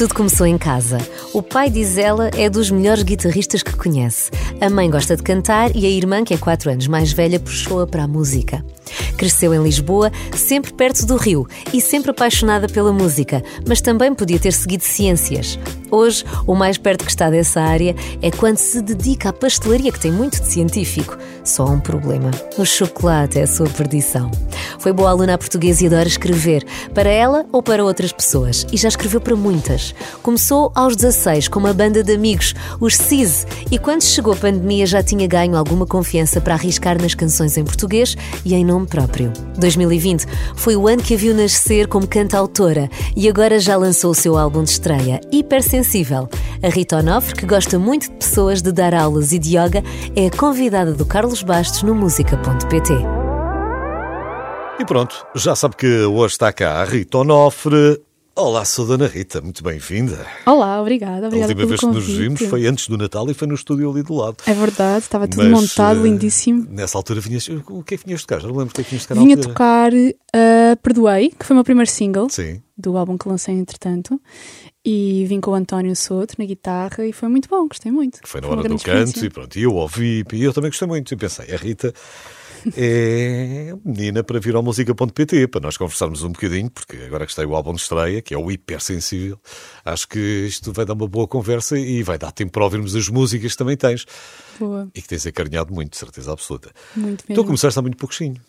Tudo começou em casa. O pai, diz ela, é dos melhores guitarristas que conhece. A mãe gosta de cantar e a irmã, que é 4 anos mais velha, puxou-a para a música. Cresceu em Lisboa, sempre perto do Rio e sempre apaixonada pela música, mas também podia ter seguido ciências. Hoje, o mais perto que está dessa área é quando se dedica à pastelaria, que tem muito de científico. Só um problema: o chocolate é a sua perdição. Foi boa aluna portuguesa e adora escrever, para ela ou para outras pessoas, e já escreveu para muitas. Começou aos 16 com uma banda de amigos, os CIS, e quando chegou a pandemia já tinha ganho alguma confiança para arriscar nas canções em português e em nome próprio. 2020 foi o ano que a viu nascer como cantautora e agora já lançou o seu álbum de estreia, Hipersensível. A Rita Onofre, que gosta muito de pessoas, de dar aulas e de yoga, é a convidada do Carlos Bastos no música.pt. E pronto, já sabe que hoje está cá a Rita Onofre. Olá, sou Dona Rita, muito bem-vinda. Olá, obrigada. obrigada a última vez convite. que nos vimos foi antes do Natal e foi no estúdio ali do lado. É verdade, estava tudo Mas, montado, eh, lindíssimo. Nessa altura vinhas. O que é que vinhas tocar? Já não lembro o que é que vinhas tocar Vinha tocar uh, Perdoei, que foi o meu primeiro single Sim. do álbum que lancei entretanto. E vim com o António Souto na guitarra e foi muito bom, gostei muito. Foi na uma hora do canto e pronto. E eu ouvi e eu também gostei muito. E pensei, a Rita é menina para vir ao música.pt para nós conversarmos um bocadinho, porque agora que está aí o álbum de estreia, que é o Hipersensível, acho que isto vai dar uma boa conversa e vai dar tempo para ouvirmos as músicas que também tens Boa, e que tens acarinhado muito, certeza absoluta. muito Tu mesmo. começaste há muito pouquinho.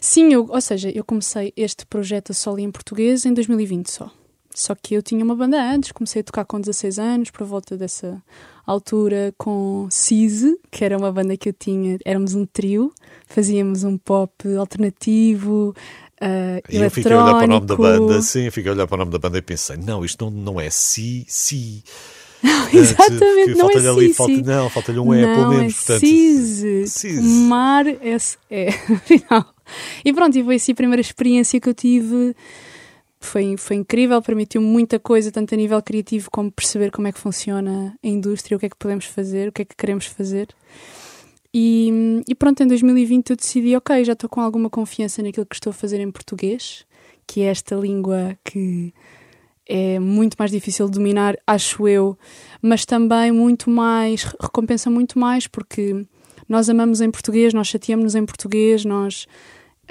Sim, eu, ou seja, eu comecei este projeto a solo em português em 2020 só. Só que eu tinha uma banda antes, comecei a tocar com 16 anos, por volta dessa altura, com Cise, que era uma banda que eu tinha, éramos um trio, fazíamos um pop alternativo, uh, E eu fiquei a olhar para o nome da banda, sim, eu fiquei a olhar para o nome da banda e pensei, não, isto não, não é si, si. Exatamente, não é falta-lhe ali, falta, não, falta-lhe um E, não, pelo menos. é portanto, Cise. Cise. Mar S E. Afinal. E pronto, e foi assim a primeira experiência que eu tive. Foi, foi incrível, permitiu-me muita coisa, tanto a nível criativo como perceber como é que funciona a indústria, o que é que podemos fazer, o que é que queremos fazer. E, e pronto, em 2020 eu decidi, ok, já estou com alguma confiança naquilo que estou a fazer em português, que é esta língua que é muito mais difícil de dominar, acho eu, mas também muito mais, recompensa muito mais, porque nós amamos em português, nós chateamos-nos em português, nós.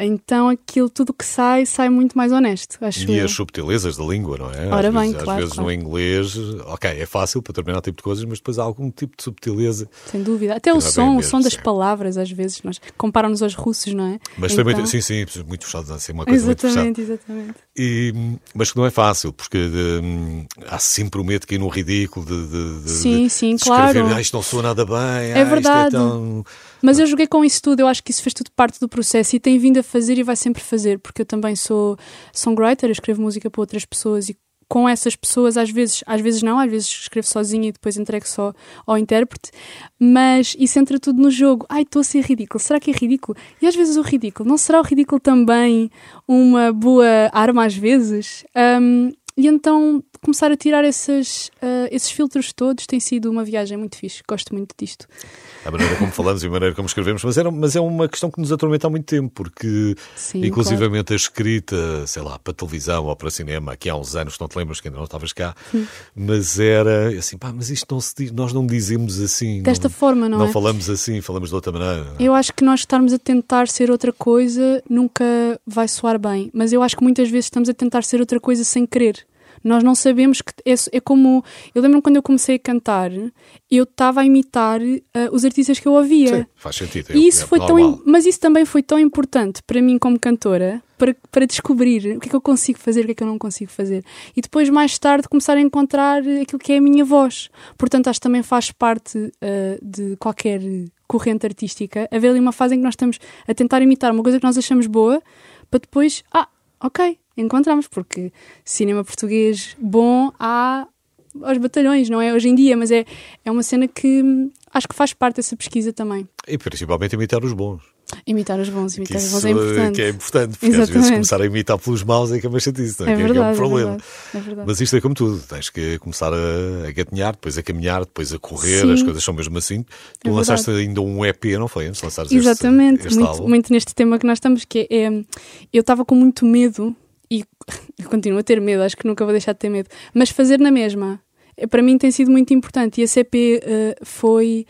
Então aquilo tudo que sai, sai muito mais honesto, acho E eu. as subtilezas da língua, não é? Ora às bem, vezes, claro, Às vezes claro. no inglês, ok, é fácil para determinado tipo de coisas, mas depois há algum tipo de subtileza. Sem dúvida. Até o é som, o som das sim. palavras, às vezes, nós comparam-nos aos russos, não é? Mas Então- também, sim, sim, muito fechado, assim, uma coisa. Exatamente, exatamente. E, mas que não é fácil, porque hum, há sempre o medo de cair num ridículo, de, de, de- Sim, de- sim, de escrever, claro. ah, isto não soa nada bem, ah, É verdade. é tão... Mas eu joguei com isso tudo, eu acho que isso fez tudo parte do processo e tem vindo a fazer e vai sempre fazer, porque eu também sou songwriter, eu escrevo música para outras pessoas e com essas pessoas, às vezes, às vezes não, às vezes escrevo sozinha e depois entrego só ao intérprete, mas isso entra tudo no jogo. Ai, estou a ser ridículo, será que é ridículo? E às vezes o ridículo, não será o ridículo também uma boa arma às vezes? Hum, e então começar a tirar esses, ah, esses filtros todos tem sido uma viagem muito fixe, gosto muito disto. A maneira como falamos e a maneira como escrevemos, mas, era, mas é uma questão que nos atormenta há muito tempo, porque Sim, inclusivamente a escrita, sei lá, para televisão ou para cinema, aqui há uns anos, não te lembras que ainda não estavas cá, mas era assim, pá, mas isto não se diz, nós não dizemos assim. Desta não, forma, não, não é? falamos assim, falamos de outra maneira. não é? Eu acho que nós estarmos a tentar ser outra coisa nunca vai soar bem, mas eu acho que muitas vezes estamos a tentar ser outra coisa sem querer. Nós não sabemos que é, é como. Eu lembro quando eu comecei a cantar, eu estava a imitar ah, os artistas que eu ouvia. Sim, faz sentido. é- E isso é foi tão, normal. im- mas isso também foi tão importante para mim como cantora para, para descobrir o que é que eu consigo fazer, o que é que eu não consigo fazer. E depois, mais tarde, começar a encontrar aquilo que é a minha voz. Portanto, acho que também faz parte ah, de qualquer corrente artística haver ali uma fase em que nós estamos a tentar imitar uma coisa que nós achamos boa para depois, ah, ok, encontramos, porque cinema português bom há aos batalhões, não é hoje em dia, mas é, é uma cena que hum, acho que faz parte dessa pesquisa também. E principalmente imitar os bons. Imitar os bons, imitar os bons é importante. que é importante, porque às vezes Exatamente. começar a imitar pelos maus é que é mais chatice, não é? É é que é um verdade, é problema. verdade, é verdade. Mas isto é como tudo, tens que começar a, a gatinhar, depois a caminhar, depois a correr, Sim. as coisas são mesmo assim. Tu É lançaste verdade. ainda um EP, não foi? Antes de lançares este- Exatamente, este, muito, álbum. muito neste tema que nós estamos, que é, é- eu estava com muito medo e continuo a ter medo, acho que nunca vou deixar de ter medo, mas fazer na mesma, eh, para mim tem sido muito importante. E a CP uh, foi,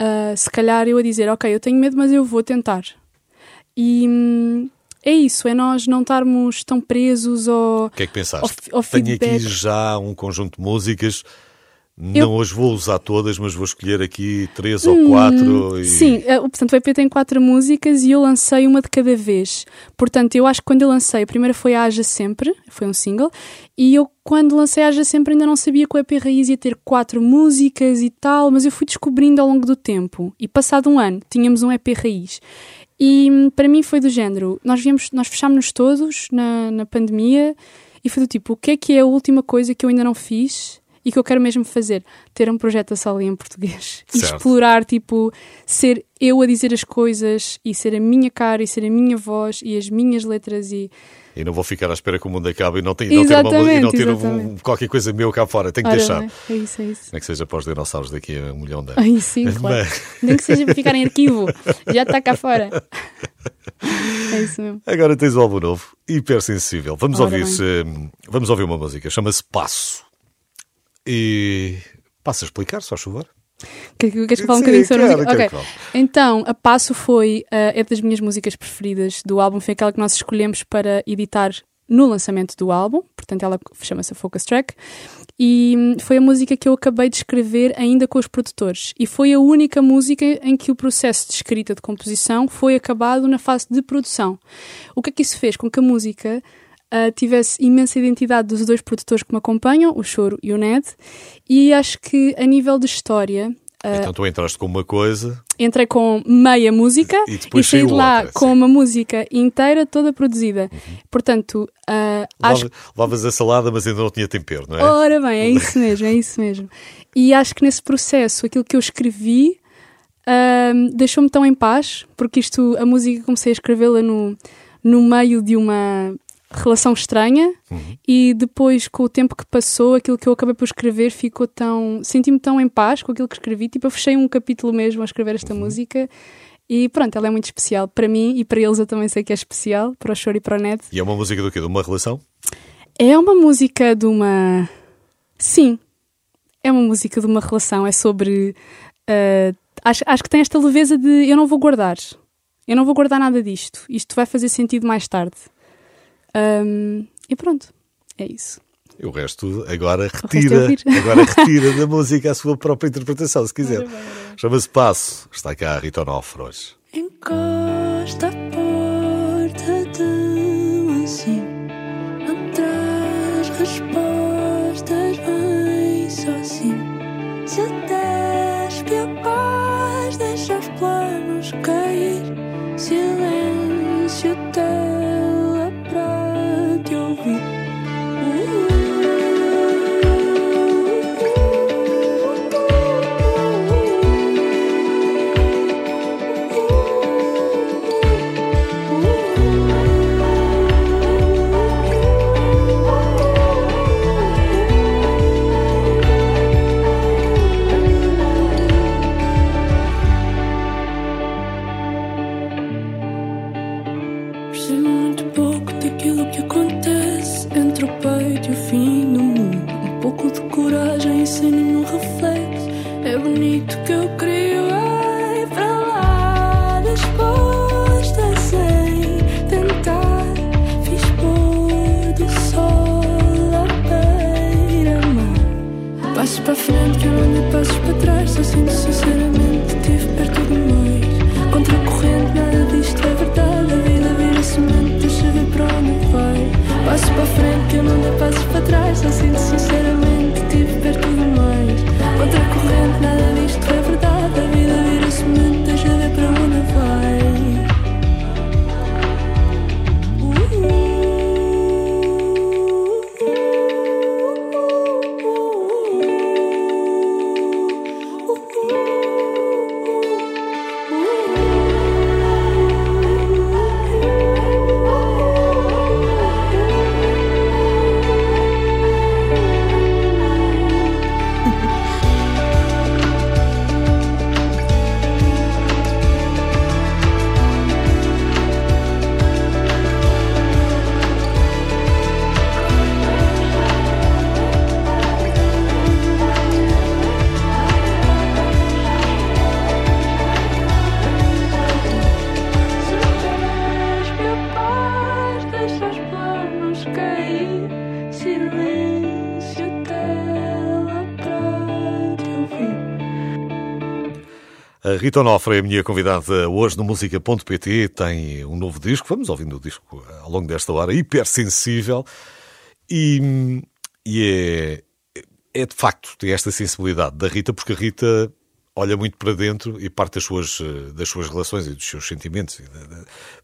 uh, se calhar, eu a dizer: Ok, eu tenho medo, mas eu vou tentar. E hum, é isso, é nós não estarmos tão presos ao. O que é que pensaste? Ao, ao Tenho aqui já um conjunto de músicas. Eu... Não as vou usar todas, mas vou escolher aqui três hum, ou quatro. E... Sim, eh, portanto o EP tem quatro músicas e eu lancei uma de cada vez. Portanto, eu acho que quando eu lancei, a primeira foi a Haja Sempre, foi um single, e eu quando lancei a Haja Sempre ainda não sabia que o EP Raiz ia ter quatro músicas e tal, mas eu fui descobrindo ao longo do tempo. E passado um ano, tínhamos um EP Raiz. E hum, para mim foi do género, nós, viemos, nós fechámos-nos todos na, na pandemia e foi do tipo, o que é que é a última coisa que eu ainda não fiz e que eu quero mesmo fazer? Ter um projeto a sala em português. E explorar, tipo, ser eu a dizer as coisas e ser a minha cara e ser a minha voz e as minhas letras e e não vou ficar à espera que o mundo acabe e não, tem, não ter, uma, e não ter um, qualquer coisa meu cá fora. Tenho que Ora, deixar. É isso, é isso. Nem que seja para os dinossauros daqui a um milhão de anos. Ai, sim, claro. Nem que seja para ficar em arquivo. Já está cá fora. É isso mesmo. Agora tens o álbum novo, hipersensível. Vamos ouvir, vamos ouvir uma música, chama-se Passo. E passa a explicar, só chover. Queres que fale um bocadinho sobre claro, a música? Okay. Então, A Passo foi uh, é das minhas músicas preferidas do álbum, foi aquela que nós escolhemos para editar no lançamento do álbum, portanto ela chama-se Focus Track, e hum, foi a música que eu acabei de escrever ainda com os produtores, e foi a única música em que o processo de escrita de composição foi acabado na fase de produção. O que é que isso fez? Com que a música uh, tivesse imensa identidade dos dois produtores que me acompanham, o Choro e o Ned, e acho que a nível de história. Uh, então tu entraste com uma coisa. Entrei com meia música e, e saí de lá outra, com sim. uma música inteira, toda produzida. Uhum. Portanto, uh, acho. Levavas a salada, mas ainda não tinha tempero, não é? Ora bem, é isso mesmo, é isso mesmo. E acho que nesse processo, aquilo que eu escrevi uh, deixou-me tão em paz, porque isto, a música comecei a escrevê-la no, no meio de uma relação estranha uhum. e depois com o tempo que passou aquilo que eu acabei por escrever ficou tão senti-me tão em paz com aquilo que escrevi tipo eu fechei um capítulo mesmo a escrever esta uhum. música e pronto ela é muito especial para mim e para eles eu também sei que é especial para o Choro e para o Ned e é uma música do quê? de uma relação? é uma música de uma sim é uma música de uma relação é sobre uh, acho, acho que tem esta leveza de eu não vou guardar eu não vou guardar nada disto isto vai fazer sentido mais tarde um, e pronto, é isso. E o resto agora retira, resto é agora retira da música a sua própria interpretação, se quiser. Chama-se Passo. Está cá a Rita Onofre hoje. Encosta Rita Onofre é a minha convidada hoje no música.pt. Tem um novo disco, vamos ouvindo o disco ao longo desta hora, hipersensível. E, e é, é de facto, tem esta sensibilidade da Rita, porque a Rita olha muito para dentro e parte das suas, das suas relações e dos seus sentimentos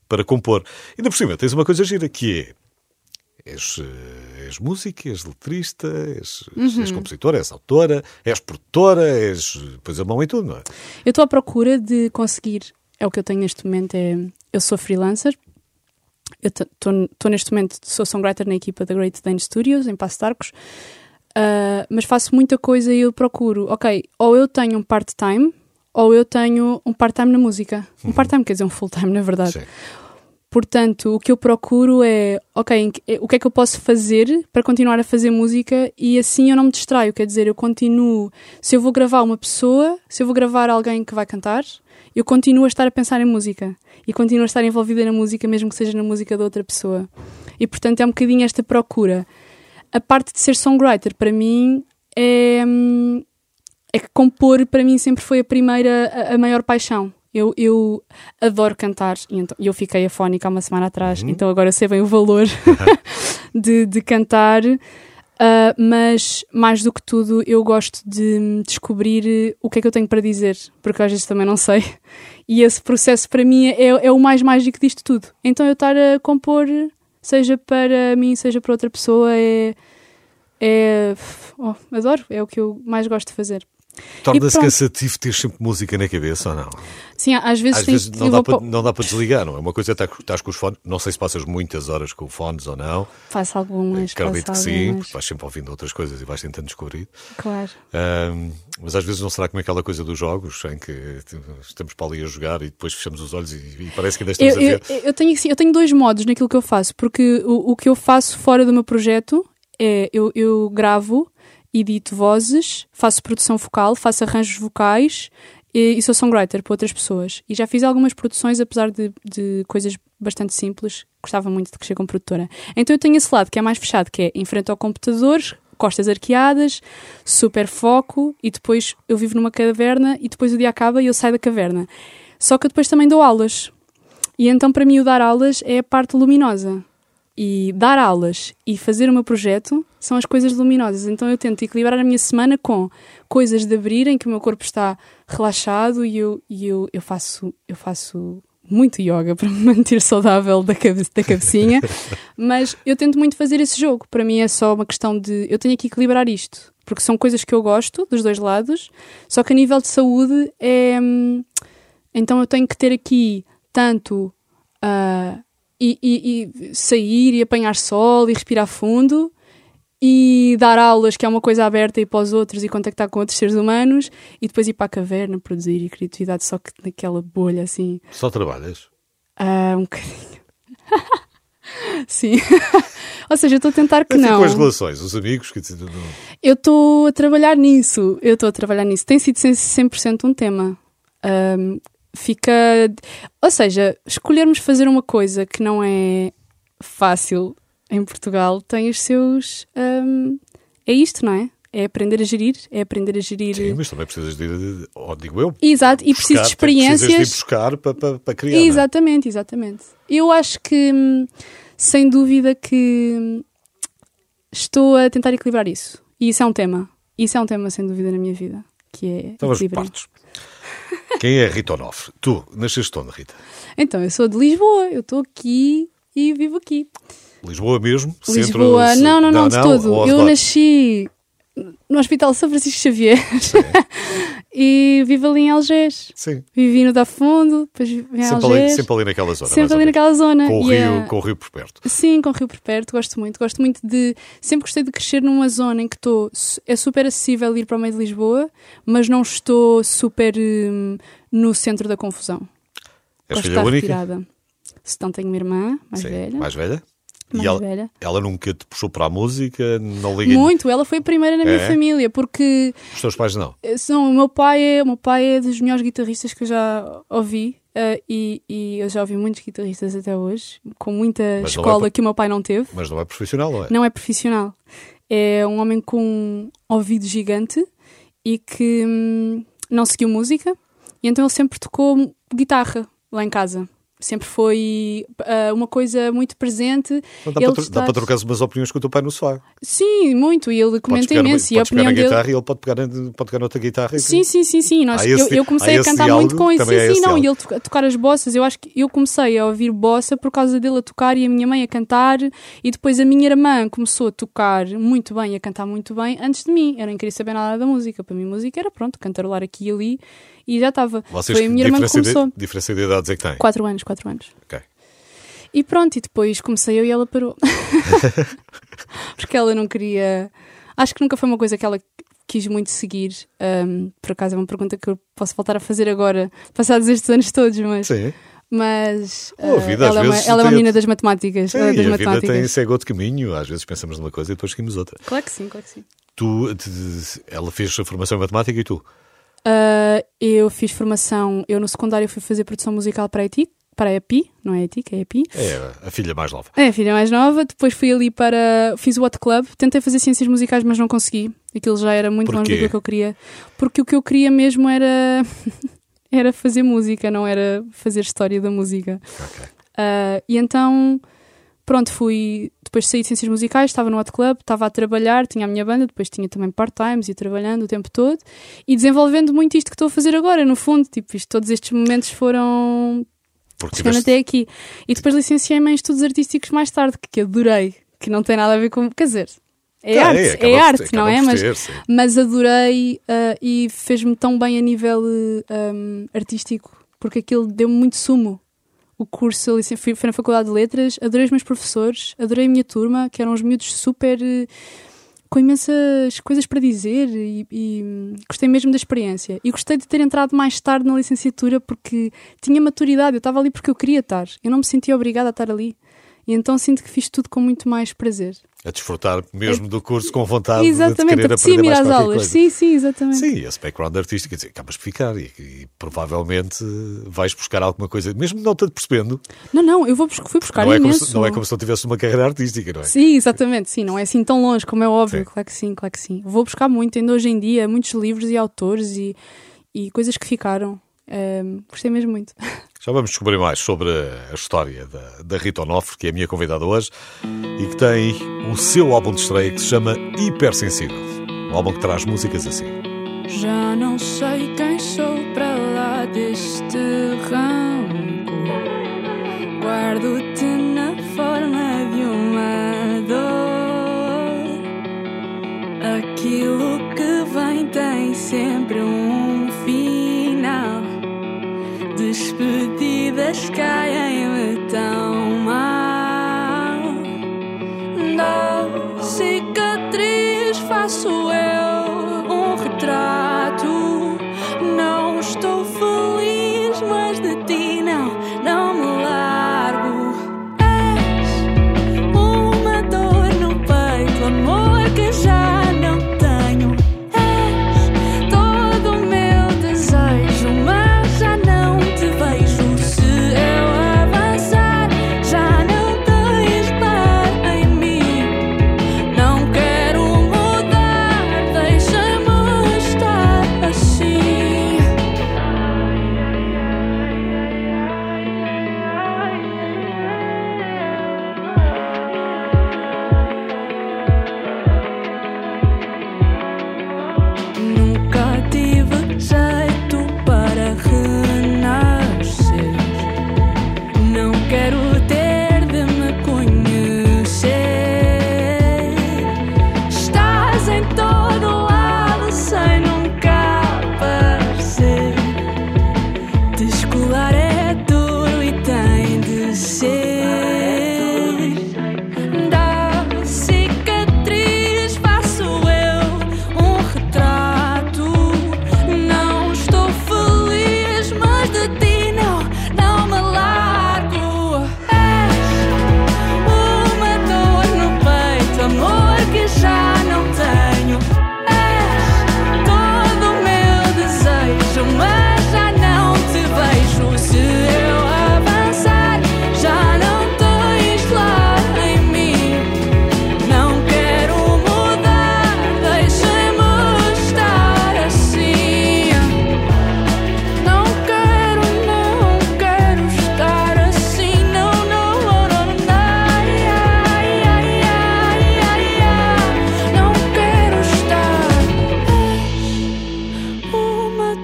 para compor. E ainda por cima, tens uma coisa gira que é. És, eh, és música, és letrista, és, uhum. és compositora, és autora, és produtora, és. Pois a mão em tudo, não é? Eu estou à procura de conseguir. É o que eu tenho neste momento. É, eu sou freelancer. Eu estou neste momento, sou songwriter na equipa da Great Dane Studios, em Passo de Arcos. Uh, mas faço muita coisa e eu procuro, ok, ou eu tenho um part-time, ou eu tenho um part-time na música. Um uhum. part-time quer dizer um full-time, na verdade. Sim. Portanto, o que eu procuro é, ok, o que é que eu posso fazer para continuar a fazer música e assim eu não me distraio. Quer dizer, eu continuo. Se eu vou gravar uma pessoa, se eu vou gravar alguém que vai cantar, eu continuo a estar a pensar em música e continuo a estar envolvida na música, mesmo que seja na música da outra pessoa. E portanto é um bocadinho esta procura. A parte de ser songwriter, para mim, é, hum, é que compor, para mim, sempre foi a primeira, a, a maior paixão. Eu, eu adoro cantar e então, eu fiquei afónica há uma semana atrás, uhum. então agora sei bem o valor de, de cantar. Uh, mas mais do que tudo, eu gosto de descobrir o que é que eu tenho para dizer, porque às vezes também não sei. E esse processo para mim é, é o mais mágico disto tudo. Então eu estar a compor, seja para mim, seja para outra pessoa, é. é oh, adoro, é o que eu mais gosto de fazer. Torna-se cansativo ter sempre música na cabeça ou não? Sim, às vezes, às vezes não, dá para, não dá para desligar, não é? Uma coisa é estás com os fones, não sei se passas muitas horas com fones ou não. Faço algumas. Acredito que sim, porque vais sempre ouvindo outras coisas e vais tentando descobrir. Claro. Um, mas às vezes não será como aquela coisa dos jogos em que estamos para ali a jogar e depois fechamos os olhos e, e parece que ainda estamos eu, a ver. Eu, eu, tenho, eu tenho dois modos naquilo que eu faço, porque o, o que eu faço fora do meu projeto é eu, eu gravo edito vozes, faço produção vocal, faço arranjos vocais e, e, sou songwriter para outras pessoas. E já fiz algumas produções, apesar de, de coisas bastante simples. Gostava muito de crescer como produtora. Então eu tenho esse lado que é mais fechado, que é em frente ao computador, costas arqueadas, super foco e depois eu vivo numa caverna e depois o dia acaba e eu saio da caverna. Só que eu depois também dou aulas. E então para mim o dar aulas é a parte luminosa e dar aulas e fazer o meu projeto são as coisas luminosas. Então eu tento equilibrar a minha semana com coisas de abrir em que o meu corpo está relaxado e eu, e eu, eu, faço, eu faço muito yoga para me manter saudável da, cabe da cabecinha, mas eu tento muito fazer esse jogo. Para mim é só uma questão de eu tenho que equilibrar isto, porque são coisas que eu gosto dos dois lados, só que a nível de saúde é. Hum, então eu tenho que ter aqui tanto. Uh, e, e, e sair e apanhar sol e respirar fundo e dar aulas, que é uma coisa aberta e para os outros e contactar com outros seres humanos e depois ir para a caverna produzir e criatividade só que naquela bolha assim. Só trabalhas? Ah, um bocadinho. Sim. Ou seja, eu estou a tentar que assim não. com as relações, os amigos que. Eu estou a trabalhar nisso. Eu estou a trabalhar nisso. Tem sido 100% um tema. Um, fica. Ou seja, escolhermos fazer uma coisa que não é fácil em Portugal tem os seus. Um, é isto, não é? É aprender a gerir, é aprender a gerir. Sim, mas também precisas de oh, digo eu. Exato, e preciso de experiências. Precisas de ir buscar para, para, para criar. Exatamente, exatamente. Eu acho que, hum, sem dúvida, que hum, estou a tentar equilibrar isso. E isso é um tema. Isso é um tema, sem dúvida, na minha vida. Que é. Então, vamos partos. Quem é Rita Onofre? Tu, nasceste onde, Rita? Então, eu sou de Lisboa, eu estou aqui e vivo aqui. Lisboa mesmo? Lisboa, Centro, não, não, não, não, de todo. Eu nasci no Hospital São Francisco Xavier e vivo ali em Algés. Sim. Vivi no da Fundo, depois em sempre Algés. Ali, sempre ali naquela zona. Sempre ali naquela zona. Com o, rio, com o rio por perto. Sim, com o rio por perto, gosto muito. Gosto muito de. Sempre gostei de crescer numa zona em que estou. É super acessível ir para o meio de Lisboa, mas não estou super hum, no centro da confusão. És gosto filha única? retirada. Se não tenho uma irmã mais Sim, velha. Mais velha? Mais ela, velha. ela nunca te puxou para a música? Não liga Muito, ela foi a primeira na minha É? família, porque Os teus pais não? eh, são, o, meu pai é, o meu pai é dos melhores guitarristas que eu já ouvi. eh, e, e eu já ouvi muitos guitarristas até hoje, com muita Mas é escola por- que o meu pai não teve. Mas não é profissional, não é? Não é profissional. É um homem com um ouvido gigante e que hum, não seguiu música E então ele sempre tocou guitarra lá em casa. Sempre foi ah, uma coisa muito presente. Dá, Ele para, tro- dá está- para trocar umas opiniões com o teu pai no sofá. Sim, muito. E ele comenta imenso. E a opinião na dele. guitarra e ele pode pegar, na- pode pegar noutra guitarra. e- Sim, sim, sim, sim. Nós, esse eu, comecei a cantar diálogo, muito com isso. Sim, sim, esse não. E ele tocar as bossas. Eu acho que eu comecei a ouvir bossa por causa dele a tocar e a minha mãe a cantar. E depois a minha irmã começou a tocar muito bem e a cantar muito bem antes de mim. Eu nem queria saber nada da música. Para mim, música era pronto, cantarolar aqui e ali e já estava. Vocês, Foi a minha irmã que começou. de, diferença de idades é que têm? Quatro anos, quatro anos. Ok. E pronto, e depois comecei eu e ela parou. Porque ela não queria. Acho que nunca foi uma coisa que ela quis muito seguir. Ahm, por acaso é uma pergunta que eu posso voltar a fazer agora, passados estes anos todos, mas. Sim. Mas Oh, a vida, às ela, é uma, ela é uma tem- menina das matemáticas. Sim, é e das a vida matemáticas. tem segue outro caminho. Às vezes pensamos numa coisa e depois seguimos outra. Claro que sim, claro que sim. Tu, te- ela fez a formação em matemática e tu? Ah, eu fiz formação, eu no secundário fui fazer produção musical para a ETI, para a EPI, não é a ETI, que é a EPI. É a filha mais nova. É, a filha mais nova. Depois fui ali para. Fiz o Hot Club. Tentei fazer ciências musicais, mas não consegui. Aquilo já era muito longe daquilo que eu queria. Porque o que eu queria mesmo era. era fazer música, não era fazer história da música. Ah, e então. Pronto, fui. Depois saí de ciências musicais, estava no Hot Club, estava a trabalhar, tinha a minha banda, depois tinha também part-times e trabalhando o tempo todo e desenvolvendo muito isto que estou a fazer agora, no fundo. Tipo, isto, todos estes momentos foram Porque chegando tiveste- até aqui. E depois licenciei-me em estudos artísticos mais tarde, que adorei, que não tem nada a ver com. Quer dizer, é Ah, arte, é, por- arte, não é? Mas, sim. mas adorei ah, e fez-me tão bem a nível eh, um, artístico, porque aquilo deu-me muito sumo. O curso, fui, fui na Faculdade de Letras, adorei os meus professores, adorei a minha turma, que eram uns miúdos super. eh, com imensas coisas para dizer e, e, hum, gostei mesmo da experiência. E gostei de ter entrado mais tarde na licenciatura porque tinha maturidade, eu estava ali porque eu queria estar, eu não me sentia obrigada a estar ali. E então sinto que fiz tudo com muito mais prazer. A desfrutar mesmo do curso com vontade exatamente, de querer aprender mais às qualquer aulas. coisa. Sim, sim, exatamente. Sim, esse background artístico, dizer, acabas de ficar e, e provavelmente vais buscar alguma coisa, mesmo não te percebendo. Não, não, eu vou bus- fui buscar Não é, imenso. se, não é como se não tivesse uma carreira artística, não é? Sim, exatamente, sim, não é assim tão longe como é óbvio, Sim. claro que sim, claro que sim. Vou buscar muito, ainda hoje em dia, muitos livros e autores e, e coisas que ficaram. Ahm, gostei mesmo muito. Já vamos descobrir mais sobre a história da, da Rita Onofre, que é a minha convidada hoje, e que tem o seu álbum de estreia que se chama Hipersensível. Um álbum que traz músicas assim. Já não sei quem sou para lá deste ranco. Guardo-te na forma de uma dor. Aquilo que vem tem sempre um Despedidas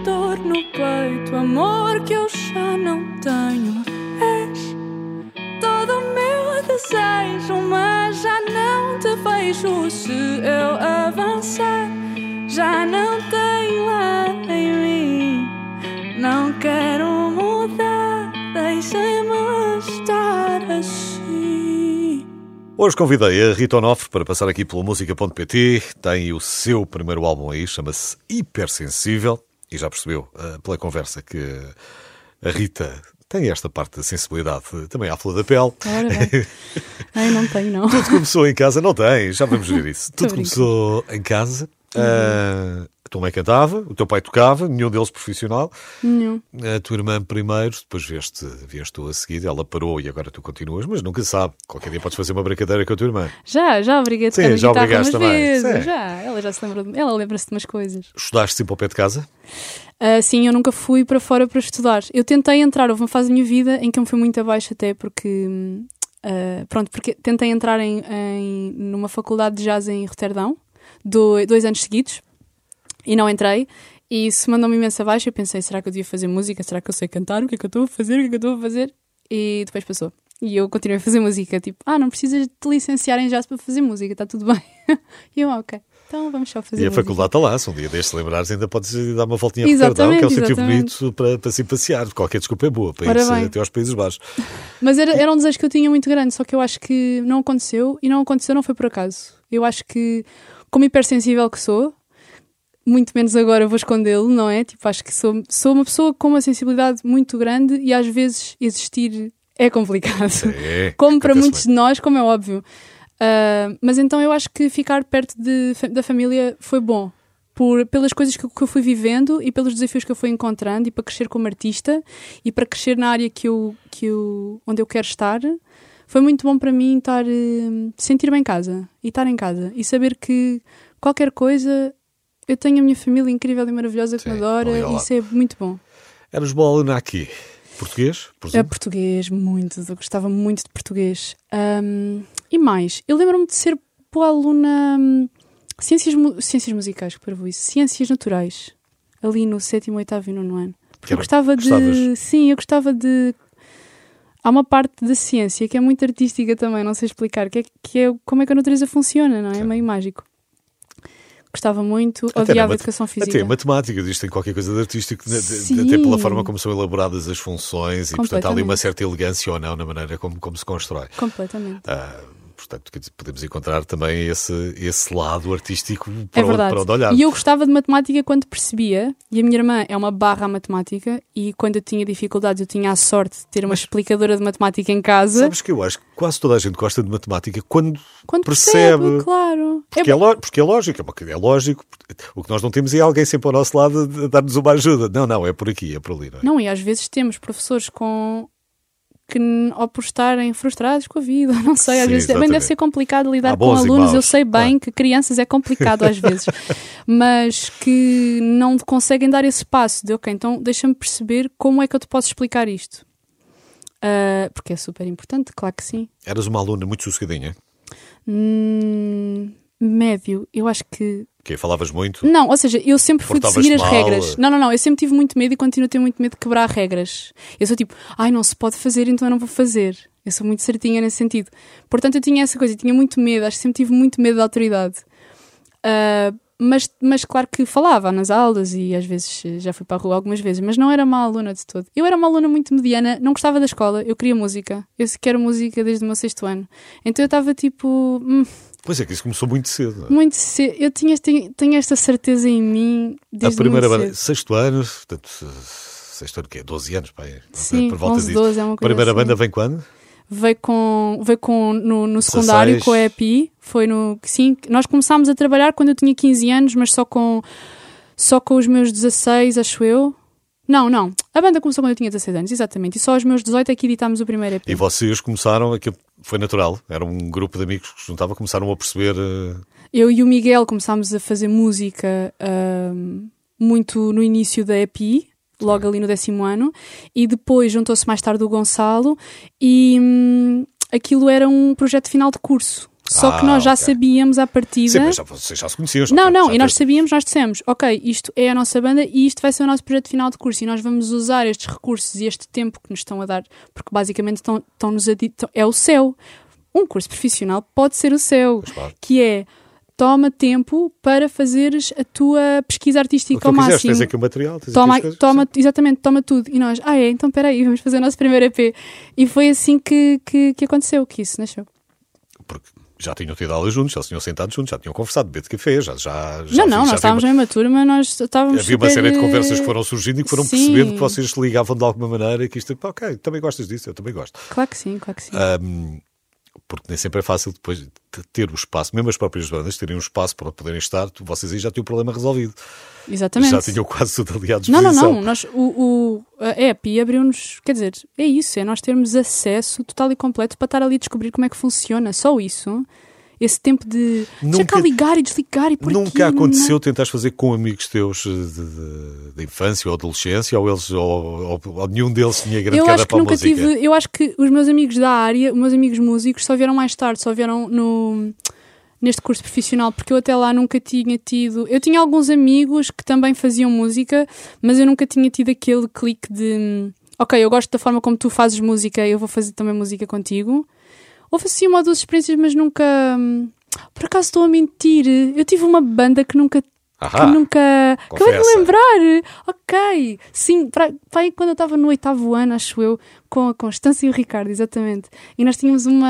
dor no peito, amor que eu já não tenho. És todo o meu desejo, mas já não te vejo. Se eu avançar, já não tenho lá em mim. Não quero mudar, deixa-me estar assim. Hoje convidei a Rita Onofre para passar aqui pelo música.pt. Tem o seu primeiro álbum aí, chama-se Hipersensível. E já percebeu uh, pela conversa que a Rita tem esta parte da sensibilidade também à flor da pele. Ora bem. Ai, não tenho, não. Tudo começou em casa, não tem, já vamos ver isso. Tudo começou em casa. Uhum. Uh, a tua mãe cantava, o teu pai tocava, nenhum deles profissional. Nenhum. A tua irmã primeiro, depois vieste, vieste tu a seguir, ela parou e agora tu continuas, mas nunca sabe. Qualquer dia podes fazer uma brincadeira com a tua irmã. Já, já obriguei Sim, já obrigaste também. vezes. Sim. Já, ela já se lembra de... Ela lembra-se de umas coisas. Estudaste sempre ao pé de casa? Ah, sim, eu nunca fui para fora para estudar. Eu tentei entrar, houve uma fase da minha vida em que eu me fui muito abaixo até porque... ah, pronto, porque tentei entrar em, em- numa faculdade de jazz em Roterdão, do- dois anos seguidos, e não entrei. E isso mandou-me imenso abaixo. Eu pensei, será que eu devia fazer música? Será que eu sei cantar? O que é que eu estou a fazer? O que é que eu estou a fazer? E depois passou. E eu continuei a fazer música. Tipo, ah, não precisas de te licenciar em jazz para fazer música, está tudo bem. e eu, "Ah, ok. Então vamos só fazer E a música. faculdade está lá, se um dia destes lembrares, ainda podes dar uma voltinha a Roterdão, que é um sítio bonito para, para se passear. Qualquer desculpa é boa, para ir até aos Países Baixos. Mas era, era um desejo que eu tinha muito grande, só que eu acho que não aconteceu e não aconteceu, não foi por acaso. Eu acho que, como hipersensível que sou, muito menos agora vou escondê-lo, não é? Tipo, acho que sou, sou uma pessoa com uma sensibilidade muito grande e às vezes existir é complicado. É, como para muitos de nós, como é óbvio. Ah, mas então eu acho que ficar perto de da família foi bom. Por, pelas coisas que, eu- que eu fui vivendo e pelos desafios que eu fui encontrando e para crescer como artista e para crescer na área que eu, que eu, onde eu quero estar, foi muito bom para mim estar, eh, sentir-me em casa e estar em casa e saber que qualquer coisa eu tenho a minha família incrível e maravilhosa que Sim, me adora ali e isso é muito bom. Eras boa aluna aqui. Português? É Presumo? português, muito. Eu gostava muito de português. Ahm, e mais, eu lembro-me de ser boa aluna. hum, ciências, ciências musicais, que para isso. Ciências naturais. Ali no sétimo, oitavo e nono ano. Porque Que eu gostava de. gostavas? Sim, eu gostava de. Há uma parte da ciência que é muito artística também, não sei explicar, que é, que é como é que a natureza funciona, não é? É meio mágico. Gostava muito, Até odiava educação física. Até matemática, isto tem qualquer coisa de artístico, Sim. até pela forma como são elaboradas as funções e, portanto, há ali uma certa elegância ou não na maneira como, como se constrói. Completamente. Ah, portanto, podemos encontrar também esse, esse lado artístico É para, onde, verdade. para onde olhar. E eu gostava de matemática quando percebia, e a minha irmã é uma barra à matemática, e quando eu tinha dificuldades eu tinha a sorte de ter uma explicadora de matemática em casa. Sabes que eu acho que quase toda a gente gosta de matemática quando quando percebe. percebe, claro. Porque é, lo- porque é lógico, é é lógico. O que nós não temos é alguém sempre ao nosso lado a dar-nos uma ajuda. Não, não, é por aqui, é por ali. Não é? Não, e às vezes temos professores com que ou por estarem frustrados com a vida, não sei, às Sim, vezes também deve ser complicado lidar Há com alunos. Eu sei bem claro. que crianças é complicado às vezes, mas que não conseguem dar esse passo de ok, então deixa-me perceber como é que eu te posso explicar isto. Ah, porque é super importante, claro que sim. Eras uma aluna muito sossegadinha, Hum, médio, eu acho que que falavas muito. não, ou seja, eu sempre fui de seguir as mal. regras. Não, não, não, eu sempre tive muito medo e continuo a ter muito medo de quebrar regras. Eu sou tipo, ai, não se pode fazer, então eu não vou fazer. Eu sou muito certinha nesse sentido. Portanto, eu tinha essa coisa, eu tinha muito medo, acho que sempre tive muito medo da autoridade. Ah, mas, mas claro que falava nas aulas e às vezes eh, já fui para a rua algumas vezes, mas não era má aluna de todo. Eu era uma aluna muito mediana, não gostava da escola, eu queria música. Eu quero música desde o meu sexto ano. Então eu estava tipo, hum, Pois é, que isso começou muito cedo. é? muito cedo. Eu tinha, tenho, tenho esta certeza em mim desde a primeira muito banda, cedo. sexto ano, portanto, sexto ano que é 12 anos, é, Sim, por volta 11, disso. 12 é uma A coisa primeira assim. banda vem quando? Veio com, veio com no, no secundário 16. com a EPI. Foi no. Sim, nós começámos a trabalhar quando eu tinha 15 anos, mas só com, só com os meus 16, acho eu. Não, não. A banda começou quando eu tinha 16 anos, exatamente. E só aos meus 18 é que editámos o primeiro EP. E vocês começaram, aquilo foi natural, era um grupo de amigos que se juntava, começaram a perceber. eh, Eu e o Miguel começámos a fazer música ahm, muito no início da EPI, logo ali no décimo ano, e depois juntou-se mais tarde o Gonçalo e hum, aquilo era um projeto final de curso. Só Ah, que nós já sabíamos à partida. Sim, mas já, vocês já se conheciam. já Não, não, já e nós sabíamos, nós dissemos, ok, isto é a nossa banda e isto vai ser o nosso projeto final de curso e nós vamos usar estes recursos e este tempo que nos estão a dar, porque basicamente estão, estão-nos a di- estão- é o céu. Um curso profissional pode ser o céu, claro. que é toma tempo para fazeres a tua pesquisa artística ao quiseres, máximo. tens aqui o material, tens Toma, aqui coisas. toma, exatamente, toma tudo. E nós, ah é, então espera aí, vamos fazer o nosso primeiro EP. E foi assim que, que, que aconteceu, que isso nasceu. Porque já tinham tido aulas juntos, já se tinham sentado juntos, já tinham conversado, bebido café, já. já, já não, não, já nós estávamos havia, na mesma turma, nós estávamos. havia uma super, série de conversas que foram surgindo e que foram Sim. percebendo que vocês se ligavam de alguma maneira e que isto, ok, também gostas disso, eu também gosto. Claro que sim, claro que sim. Ahm, porque nem sempre é fácil depois de ter o espaço, mesmo as próprias bandas terem um espaço para poderem estar, vocês aí já tinham o problema resolvido. Exatamente. Já tinham quase tudo ali à Não, não, não. Nós, o, o, a app abriu-nos. Quer dizer, é isso, é nós termos acesso total e completo para estar ali a descobrir como é que funciona. Só isso. Esse tempo de Nunca- checar, ligar e desligar e por Nunca aqui, aconteceu tentares fazer com amigos teus de infância ou adolescência, ou eles, ou, ou- ou nenhum deles tinha grande Eu queda acho que para nunca música? tive. Eu acho que os meus amigos da área, os meus amigos músicos, só vieram mais tarde, só vieram no, neste curso profissional, porque eu até lá nunca tinha tido. Eu tinha alguns amigos que também faziam música, mas eu nunca tinha tido aquele clique de ok, eu gosto da forma como tu fazes música, eu vou fazer também música contigo. Houve assim uma ou duas experiências, mas nunca. hum, Por acaso estou a mentir. Eu tive uma banda que nunca que Ahá, nunca. Acabei de lembrar! Ok! Sim, para, para quando eu estava no oitavo ano, acho eu, com a Constância e o Ricardo, exatamente. E nós tínhamos uma.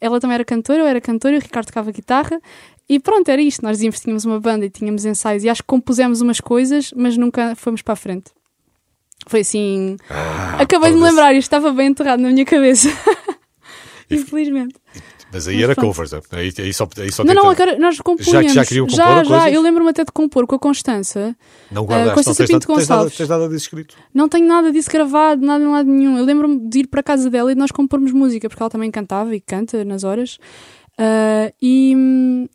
Ela também era cantora, eu era cantora e o Ricardo tocava guitarra. E pronto, era isto. Nós dizíamos que tínhamos uma banda e tínhamos ensaios e acho que compusemos umas coisas, mas nunca fomos para a frente. Foi assim. Ah, Acabei de me lembrar, isto estava bem enterrado na minha cabeça. Infelizmente. Mas aí era Pronto. covers, é? aí, aí só, aí só Não, não, tenta- agora nós compunhamos. já queriam compor já, já. Eu lembro-me até de compor com a Constança. não guardaste, Ah, Constância não tens, Pinto nada, tens, nada, Gonçalves. tens nada disso escrito. Não tenho nada disso gravado, nada em lado nenhum. Eu lembro-me de ir para a casa dela e de nós compormos música, porque ela também cantava e canta nas horas. Ah, e hum,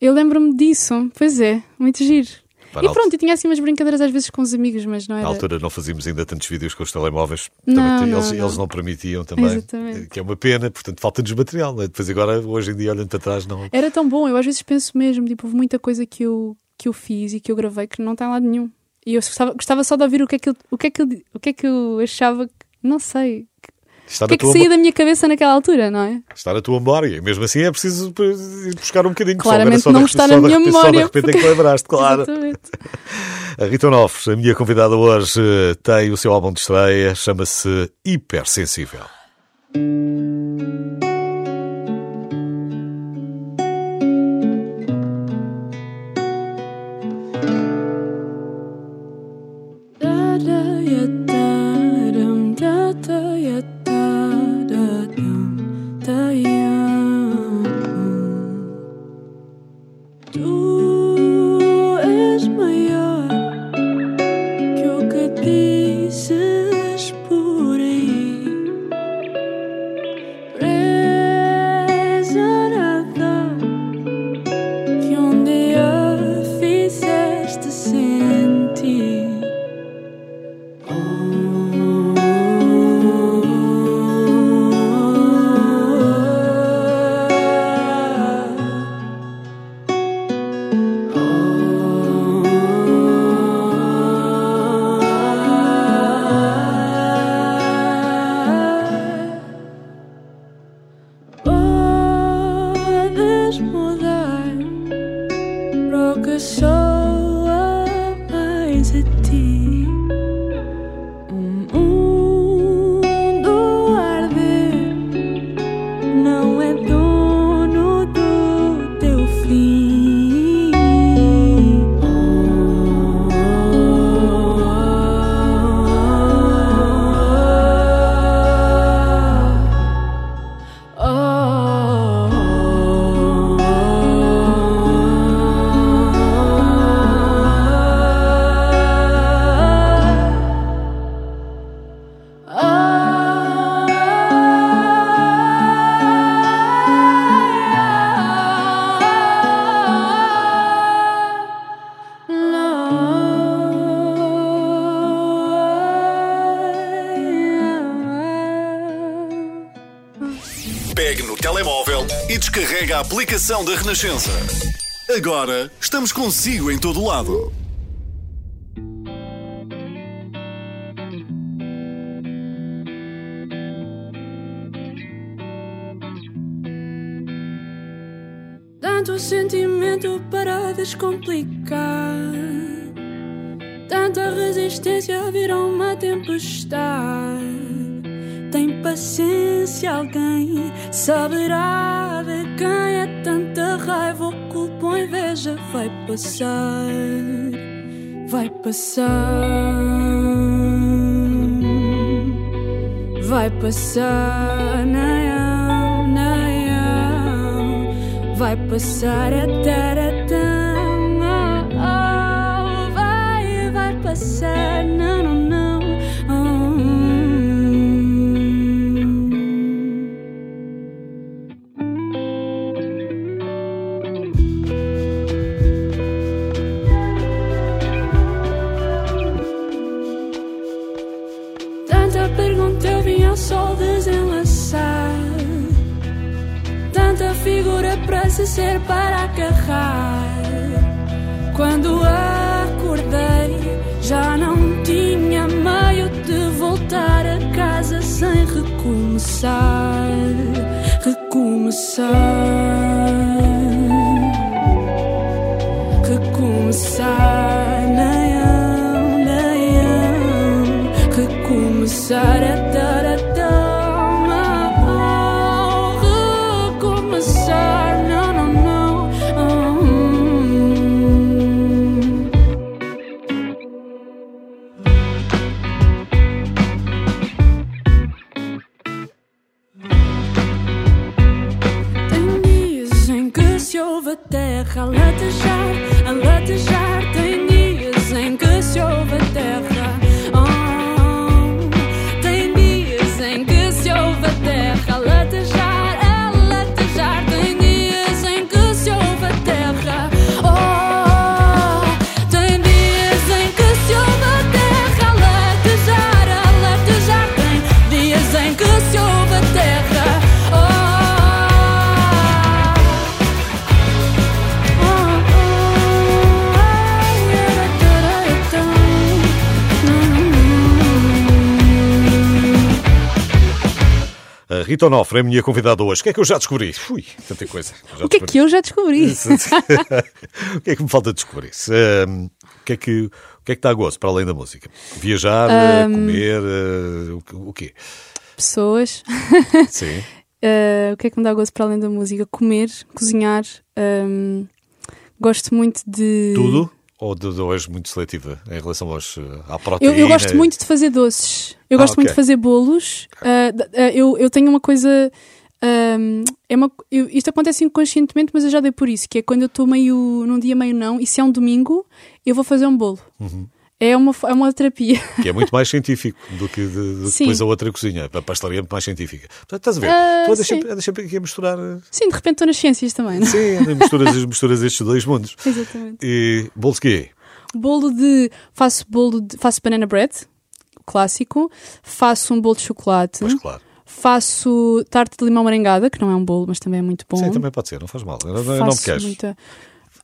eu lembro-me disso. Pois é, muito giro. Pá, e na pronto, e tinha assim umas brincadeiras às vezes com os amigos, mas não Na era. altura não fazíamos ainda tantos vídeos com os telemóveis, Não, Também não, eles, não. eles não permitiam também, Exatamente. que é uma pena, portanto falta-nos material, é? depois agora, hoje em dia, olhando para trás, não. Era tão bom, eu às vezes penso mesmo, tipo, houve muita coisa que eu, que eu fiz e que eu gravei que não tem lado nenhum. E eu gostava, gostava só de ouvir o que é que eu, o que é que eu, o que é que eu achava, que, não sei, Está o que é que saía da minha cabeça naquela altura, não é? está na tua memória, mesmo assim é preciso ir buscar um bocadinho. Claramente só, não está na minha repente- Só de memória, repente é que lembraste, claro. Exatamente. A Rita Onofres, a minha convidada hoje, tem o seu álbum de estreia, chama-se Hipersensível. Descarrega a aplicação da Renascença. Agora estamos consigo em todo lado. Tanto sentimento para descomplicar. Tanta resistência virou uma tempestade. Tem paciência alguém saberá quem é tanta raiva, o culpa ou inveja. Vai passar, vai passar, vai passar, não, não, vai passar até se ser para agarrar. Quando acordei já não tinha meio de voltar a casa sem Recomeçar Recomeçar, Rita Onofre é a minha convidada hoje. O que é que eu já descobri? Ui, tanta coisa. O que é que eu já descobri? o que é que me falta descobrir? Um, o, que é que, o que é que está a gosto para além da música? Viajar, comer, eh, o o quê? Pessoas. Sim. Uh, o que é que me dá gosto para além da música? Comer, cozinhar. um, gosto muito de. Tudo? Ou, de, ou és muito seletiva em relação aos, eh, à Eu, proteína? eu gosto muito de fazer doces. Eu Ah, gosto muito ok. de fazer bolos. Uh, uh, eu, eu tenho uma coisa. um, é uma, eu- isto acontece inconscientemente, mas eu já dei por isso, que é quando eu estou meio num dia meio não, e se é um domingo, eu vou fazer um bolo. Uhum. É, uma, é uma terapia. Que é muito mais científico do que, de, do que Sim. depois a outra cozinha. A pastelaria é muito mais científica. Portanto, estás a ver? Tu andas sim. sempre, andas sempre aqui a misturar. eh, Sim, de repente estou nas ciências também, não? Sim, andas- misturas, misturas estes dois mundos. Exatamente. E bolos quê? Bolo de. Faço bolo de. Faço banana bread, clássico. Faço um bolo de chocolate. Pois claro. Faço tarte de limão merengada, que não é um bolo, mas também é muito bom. Sim, também pode ser, não faz mal. Eu não, eu não me queixo. muita.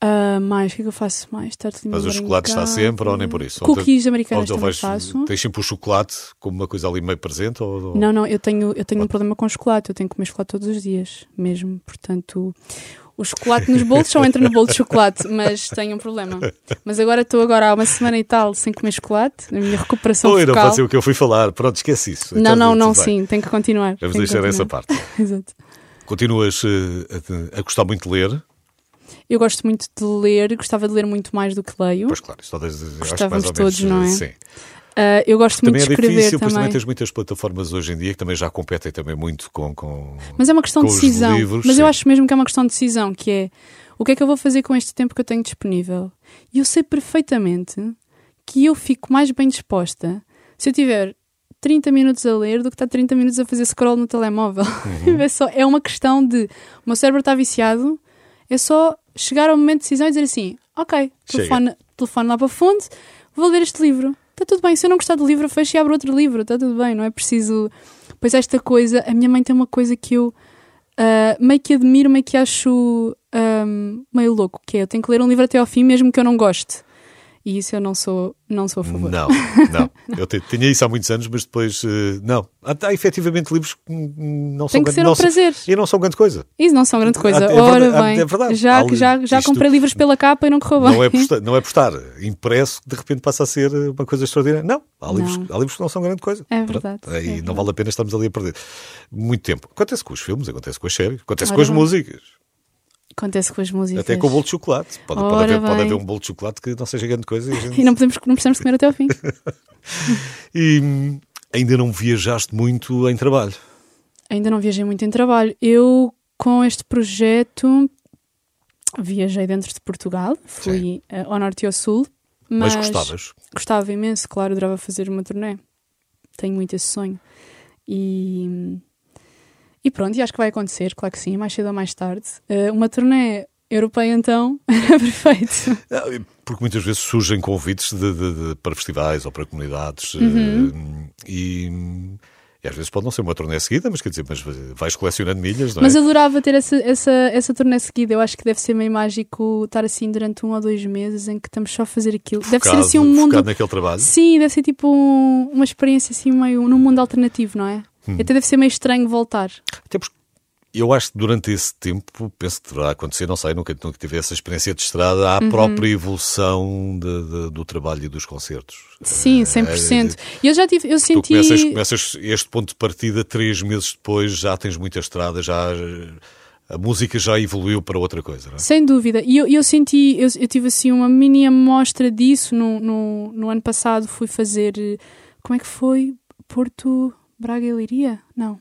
Ah, mais, o que é que eu faço mais? Tarte de Mas o chocolate está sempre ou nem por isso? Cookies americanas também vais- faço. Tens sempre o chocolate como uma coisa ali meio presente? Ou, ou- Não, não, eu tenho, eu tenho um problema com chocolate. Eu tenho que comer chocolate todos os dias, mesmo. Portanto, o chocolate nos bolos só entra no bolo de chocolate, mas tenho um problema. Mas agora estou agora há uma semana e tal sem comer chocolate, na minha recuperação Oi, não focal. pode ser o que eu fui falar. Pronto, esquece isso. Não, Então, não, não, bem. sim, tem que continuar. Vamos deixar essa continuar. parte. Exato. Continuas eh, a, a gostar muito de ler? Eu gosto muito de ler, gostava de ler muito mais do que leio. Pois claro, isso talvez Gostávamos ou menos, todos, não é? Sim. Ah, eu gosto Também muito é de escrever difícil, também. também tens muitas plataformas hoje em dia que também já competem também muito com. com... Mas é uma questão de decisão. livros, Mas sim. eu acho mesmo que é uma questão de decisão, que é o que é que eu vou fazer com este tempo que eu tenho disponível? E eu sei perfeitamente que eu fico mais bem disposta se eu tiver 30 minutos a ler do que estar 30 minutos a fazer scroll no telemóvel. Uhum. é, só, é uma questão de o meu cérebro está viciado, é só chegar ao momento de decisão e dizer assim: ok, telefone, telefone lá para fonte, vou ler este livro. Está tudo bem, se eu não gostar do livro, fecho e abro outro livro, está tudo bem, não é preciso. Pois esta coisa, a minha mãe tem uma coisa que eu ah, meio que admiro, meio que acho ahm, meio louco, que é eu tenho que ler um livro até ao fim, mesmo que eu não goste. E isso eu não sou, não sou a favor. Não, não. Eu tinha isso há muitos anos, mas depois, eh, não. Há, há efetivamente livros que não Tem são que grande- ser um são- prazer. E não são grande coisa. Isso não são grande coisa. É Ora verdade, bem, é verdade. já, Há já, já comprei livros pela capa e não correu bem. Não é, por estar, não é por estar impresso que de repente passa a ser uma coisa extraordinária. Não, há, Livros, Não. há livros que não são grande coisa. É Pronto. verdade, Aí é não verdade. vale a pena estarmos ali a perder muito tempo. Acontece com os filmes, acontece com as séries, acontece Ora com as bem. músicas, Acontece com as músicas. até com o bolo de chocolate. Pode, pode haver, pode haver um bolo de chocolate que não seja grande coisa. E, gente- E não, podemos, não precisamos comer até ao fim. E, hum, ainda não viajaste muito em trabalho. Ainda não viajei muito em trabalho. Eu, com este projeto, viajei dentro de Portugal. Fui eh, ao norte e ao sul. Mas, Mas, gostavas. Gostava imenso, claro, adorava fazer uma turnê. Tenho muito esse sonho. E, e pronto, e acho que vai acontecer, claro que sim, mais cedo ou mais tarde. Eh, uma turnê europeia, então, perfeito. Ah, Porque muitas vezes surgem convites de- de- de- para festivais ou para comunidades Uhum. eh, e, e às vezes pode não ser uma turnê seguida, mas quer dizer, mas vais colecionando milhas, não é? Mas adorava ter essa, essa, essa turnê seguida. Eu acho que deve ser meio mágico estar assim durante um ou dois meses em que estamos só a fazer aquilo. Deve ser Focado- assim um mundo. focado naquele trabalho. Sim, deve ser tipo um- uma experiência assim meio num mundo alternativo, não é? Hum. Até deve ser meio estranho voltar. Até porque eu acho que durante esse tempo, penso que deverá acontecer, não sei, nunca, nunca tive essa experiência de estrada, a Uhum. própria evolução de- de- do trabalho e dos concertos. Sim, É, 100%. E eu já tive, eu senti. começas, começas este ponto de partida, três meses depois já tens muita estrada, já a música já evoluiu para outra coisa, não é? Sem dúvida. E eu, eu senti, eu, eu tive assim uma mini amostra disso no, no, no ano passado. Fui fazer. eh, Como é que foi? Porto. Braga e Leiria? Não.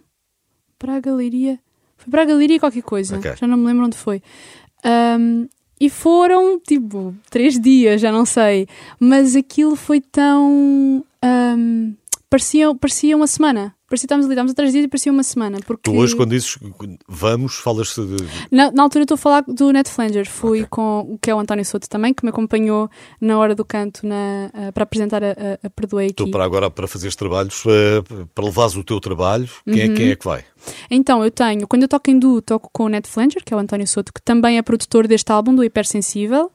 Braga, Leiria. Foi Braga, Leiria qualquer coisa. Ok. Já não me lembro onde foi. Ahm, e foram tipo três dias, já não sei. Mas aquilo foi tão. ahm, parecia, parecia uma semana. Parecia que estávamos ali, estávamos a três dias e parecia uma semana. Porque... Tu hoje, quando dizes vamos, falas de. Na, na altura estou a falar do Net Flanger, fui Ok. com o que é o António Souto também, que me acompanhou na hora do canto na, ah, para apresentar a, a, a Perdoei aqui. Tu para agora, para fazeres trabalhos, eh, para levares o teu trabalho, quem, é, Uhum. quem é que vai? Então, eu tenho, quando eu toco em duo, toco com o Net Flanger, que é o António Souto, que também é produtor deste álbum, do Hipersensível.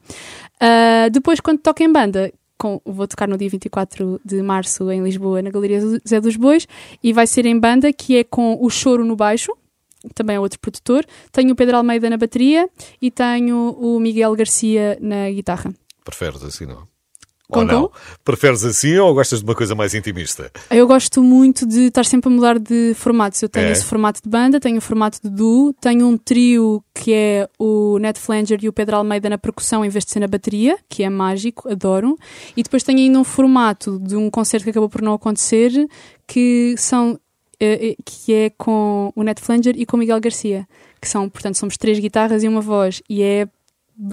Ah, depois, quando toco em banda, com- vou tocar no dia 24 de março em Lisboa, na Galeria Zé dos Bois, e vai ser em banda, que é com o Choro no baixo, também é outro produtor. Tenho o Pedro Almeida na bateria e tenho o Miguel Garcia na guitarra. Preferes assim, não? Com ou não? com? Preferes assim ou gostas de uma coisa mais intimista? Eu gosto muito de estar sempre a mudar de formatos. Eu tenho É. esse formato de banda, tenho o formato de duo, tenho um trio que é o Ned Flanger e o Pedro Almeida na percussão em vez de ser na bateria, que é mágico, adoro. E depois tenho ainda um formato de um concerto que acabou por não acontecer, que são eh, eh, que é com o Ned Flanger e com o Miguel Garcia, que são, portanto, somos três guitarras e uma voz, e é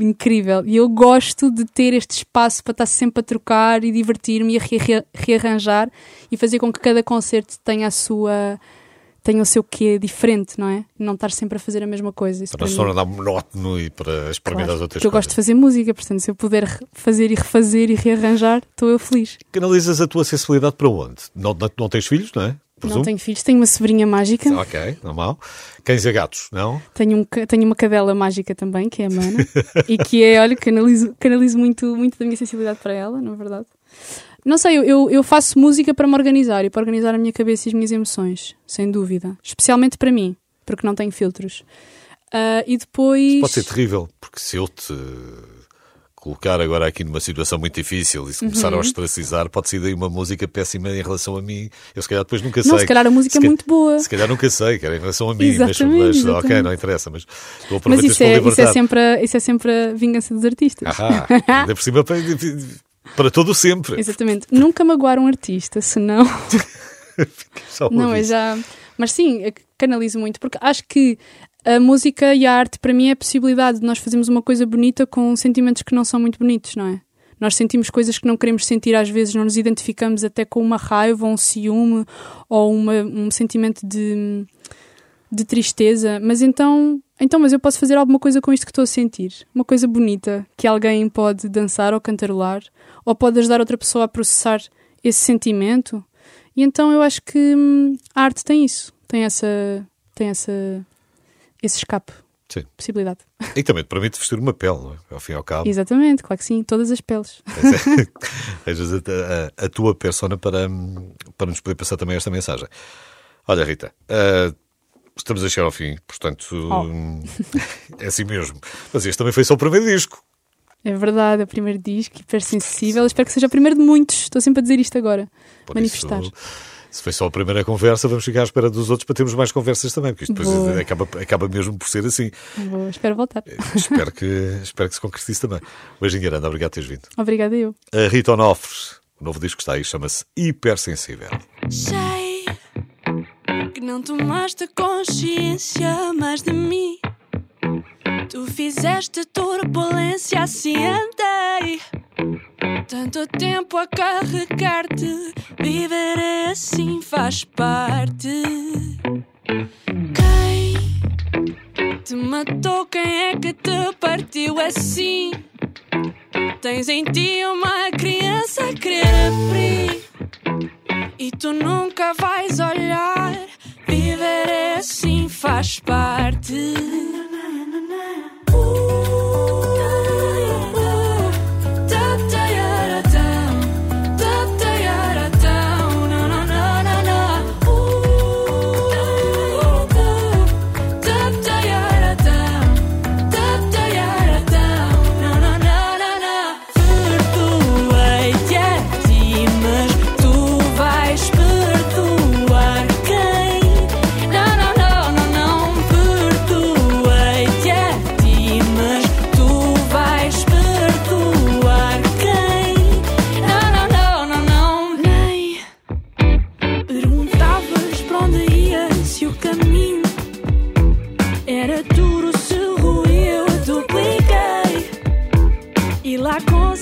incrível. E eu gosto de ter este espaço para estar sempre a trocar e divertir-me e a re- re- rearranjar e fazer com que cada concerto tenha a sua tenha o seu quê diferente, não é? Não estar sempre a fazer a mesma coisa. Isso Para não para mim- tornar monótono e para experimentar Claro, as outras porque eu gosto de coisas. fazer música, portanto, se eu puder fazer e refazer e rearranjar, estou eu feliz. Canalizas a tua sensibilidade para onde? Não, não, não tens filhos, não é? Não tenho filhos, tenho uma sobrinha mágica, Ok, normal. Cães e gatos, não? tenho, um, tenho uma cadela mágica também, que é a Mana, e que é, olha, canalizo, canalizo muito, muito da minha sensibilidade para ela, na verdade. Não sei, eu- eu, faço música para me organizar e para organizar a minha cabeça e as minhas emoções, sem dúvida. Especialmente para mim, porque não tenho filtros. Ah, e depois. Pode ser terrível, porque se eu te colocar agora aqui numa situação muito difícil e se começar Uhum. a ostracizar, pode ser daí uma música péssima em relação a mim. Eu se calhar depois nunca Não, sei. se calhar a música é ca- muito boa. Se calhar nunca sei, que era em relação a mim, mas, Exatamente, mas ok, exatamente. não interessa, mas estou a Mas aproveitar isso é, isso, é sempre a, isso é sempre a vingança dos artistas. Ah, ainda por cima para, para todo o sempre. Exatamente. Nunca magoar um artista, senão. Só Não, é já. Mas sim, canalizo muito, porque acho que a música e a arte, para mim, é a possibilidade de nós fazermos uma coisa bonita com sentimentos que não são muito bonitos, não é? Nós sentimos coisas que não queremos sentir, às vezes não nos identificamos até com uma raiva, ou um ciúme, ou uma- um sentimento de, de tristeza. Mas então, então, mas eu posso fazer alguma coisa com isto que estou a sentir. Uma coisa bonita, que alguém pode dançar ou cantarolar, ou pode ajudar outra pessoa a processar esse sentimento. E então eu acho que hum, a arte tem isso, tem essa, tem essa, esse escape. Sim. possibilidade. E também te permite vestir uma pele, não é? ao fim e ao cabo. Exatamente, claro que sim, todas as peles. Tejas a, a- a tua persona para, para nos poder passar também esta mensagem. Olha, Rita, ah, estamos a chegar ao fim, portanto, é assim mesmo. Mas este também foi só o primeiro disco. É verdade, é o primeiro disco, hipersensível. Espero que seja o primeiro de muitos. Estou sempre a dizer isto agora. Por Manifestar. isso, se foi só a primeira conversa, vamos ficar à espera dos outros para termos mais conversas também, porque isto depois Boa. acaba, acaba mesmo por ser assim. Vou- espero voltar. espero, que, espero que se concretize também. Beijinho grande, obrigado por teres vindo. Obrigada eu. A Rita Onofres, o novo disco que está aí, chama-se Hipersensível. Sei que não tomaste consciência mais de mim. Tu fizeste turbulência, assim andei. Tanto tempo a carregar-te, viver assim faz parte. Quem te matou, quem é que te partiu assim? Tens em ti uma criança a querer abrir. E tu nunca vais olhar. Viver é assim faz parte.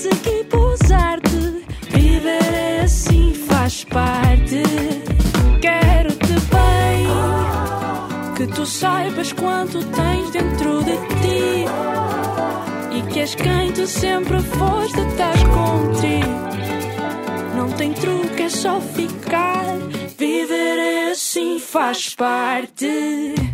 Consegui pousar-te. Viver é assim, faz parte. Quero-te bem. Que tu saibas quanto tens dentro de ti. E que és quem tu sempre foste, estás contigo. Não tem truque, é só ficar. Viver é assim, faz parte.